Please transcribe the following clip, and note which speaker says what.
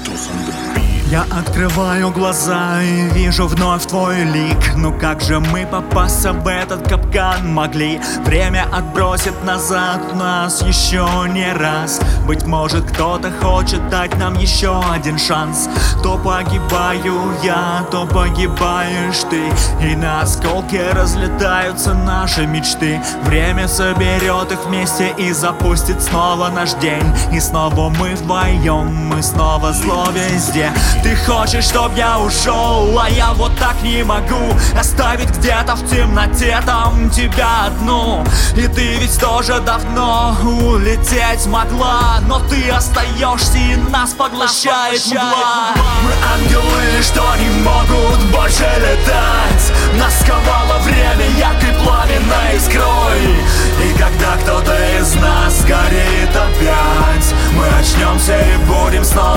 Speaker 1: Santos on the beat. Я открываю глаза и вижу вновь твой лик. Ну как же мы попасться в этот капкан могли? Время отбросит назад нас еще не раз. Быть может кто-то хочет дать нам еще один шанс. То погибаю я, то погибаешь ты. И на осколки разлетаются наши мечты. Время соберет их вместе и запустит снова наш день. И снова мы вдвоем, мы снова зло везде ты хочешь, чтоб я ушел, а я вот так не могу Оставить где-то в темноте там тебя одну. И ты ведь тоже давно улететь могла Но ты остаешься и нас поглощает мгла. Мы ангелы, что не могут больше летать. Нас сковало время яркой пламенной искрой. И когда кто-то из нас горит опять Мы очнемся и будем снова